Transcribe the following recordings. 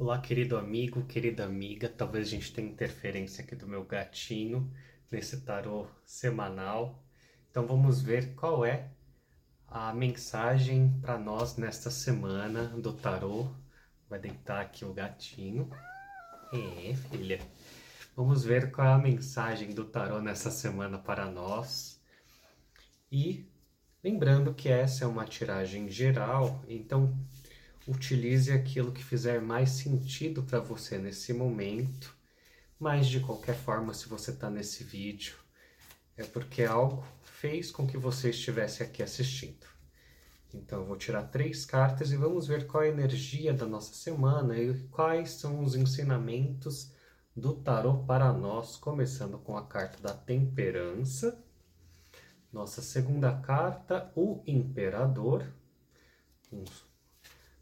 Olá, querido amigo, querida amiga. Talvez a gente tenha interferência aqui do meu gatinho nesse tarô semanal. Então vamos ver qual é a mensagem para nós nesta semana do tarô. Vai deitar aqui o gatinho. É, filha. Vamos ver qual é a mensagem do tarô nessa semana para nós. E lembrando que essa é uma tiragem geral, então utilize aquilo que fizer mais sentido para você nesse momento. Mas de qualquer forma, se você está nesse vídeo, é porque algo fez com que você estivesse aqui assistindo. Então, eu vou tirar três cartas e vamos ver qual é a energia da nossa semana e quais são os ensinamentos do tarô para nós, começando com a carta da temperança. Nossa segunda carta, o imperador.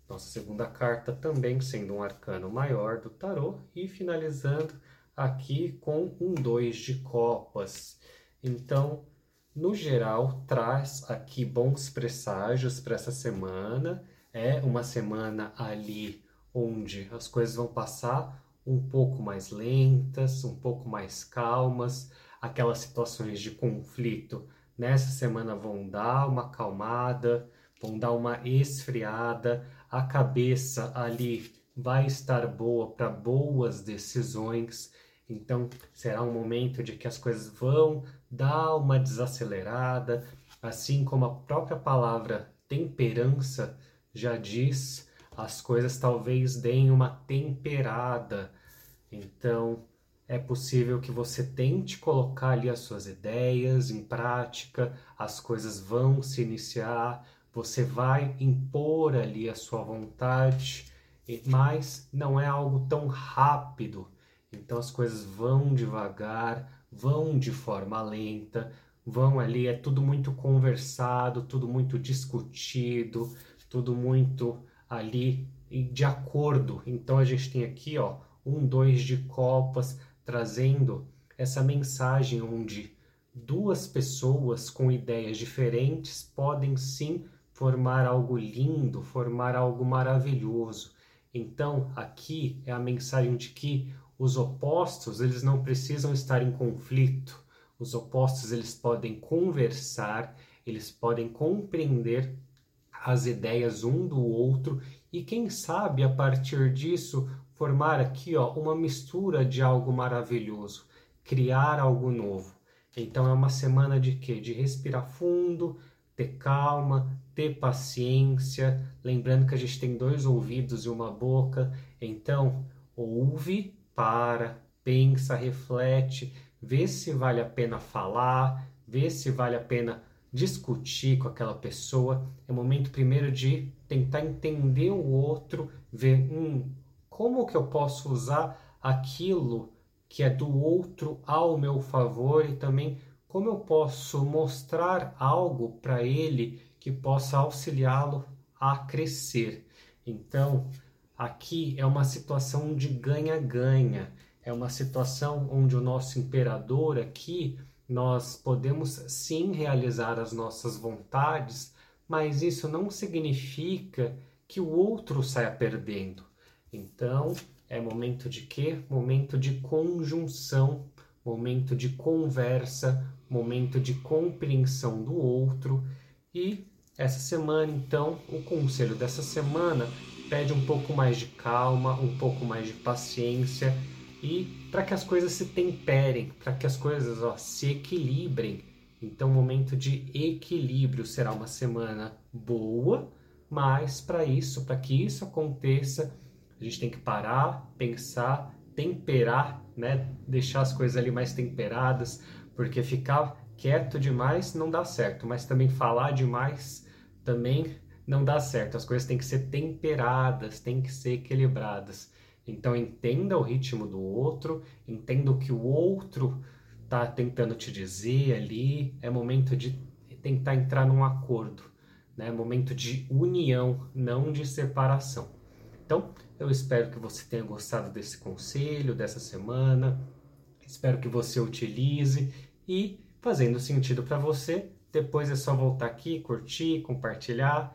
Nossa segunda carta também sendo um arcano maior do tarô e finalizando aqui com um dois de copas. Então, no geral, traz aqui bons presságios para essa semana. É uma semana ali onde as coisas vão passar um pouco mais lentas, um pouco mais calmas. Aquelas situações de conflito nessa semana vão dar uma acalmada, vão dar uma esfriada a cabeça ali vai estar boa para boas decisões. Então, será um momento de que as coisas vão dar uma desacelerada, assim como a própria palavra temperança já diz, as coisas talvez deem uma temperada. Então, é possível que você tente colocar ali as suas ideias em prática, as coisas vão se iniciar, você vai impor ali a sua vontade, mas não é algo tão rápido. Então as coisas vão devagar, vão de forma lenta, vão ali, é tudo muito conversado, tudo muito discutido, tudo muito ali de acordo. Então a gente tem aqui, ó, um, dois de copas trazendo essa mensagem onde duas pessoas com ideias diferentes podem sim formar algo lindo, formar algo maravilhoso. Então, aqui é a mensagem de que os opostos, eles não precisam estar em conflito. Os opostos, eles podem conversar, eles podem compreender as ideias um do outro e quem sabe a partir disso formar aqui, ó, uma mistura de algo maravilhoso, criar algo novo. Então é uma semana de quê? De respirar fundo, ter calma, ter paciência, lembrando que a gente tem dois ouvidos e uma boca, então ouve, para, pensa, reflete, vê se vale a pena falar, vê se vale a pena discutir com aquela pessoa. É momento primeiro de tentar entender o outro, ver hum, como que eu posso usar aquilo que é do outro ao meu favor e também como eu posso mostrar algo para ele que possa auxiliá-lo a crescer? Então, aqui é uma situação de ganha-ganha, é uma situação onde o nosso imperador aqui nós podemos sim realizar as nossas vontades, mas isso não significa que o outro saia perdendo. Então, é momento de quê? Momento de conjunção, momento de conversa, momento de compreensão do outro. E essa semana, então, o conselho dessa semana pede um pouco mais de calma, um pouco mais de paciência e para que as coisas se temperem, para que as coisas ó, se equilibrem. Então, momento de equilíbrio será uma semana boa, mas para isso, para que isso aconteça, a gente tem que parar, pensar, temperar, né? Deixar as coisas ali mais temperadas, porque ficar quieto demais não dá certo, mas também falar demais também não dá certo. As coisas têm que ser temperadas, têm que ser equilibradas. Então entenda o ritmo do outro, entenda o que o outro está tentando te dizer ali. É momento de tentar entrar num acordo, né? É momento de união, não de separação. Então, eu espero que você tenha gostado desse conselho, dessa semana. Espero que você utilize e fazendo sentido para você, depois é só voltar aqui, curtir, compartilhar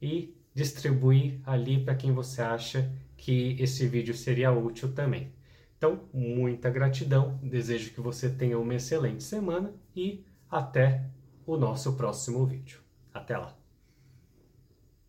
e distribuir ali para quem você acha que esse vídeo seria útil também. Então, muita gratidão, desejo que você tenha uma excelente semana e até o nosso próximo vídeo. Até lá!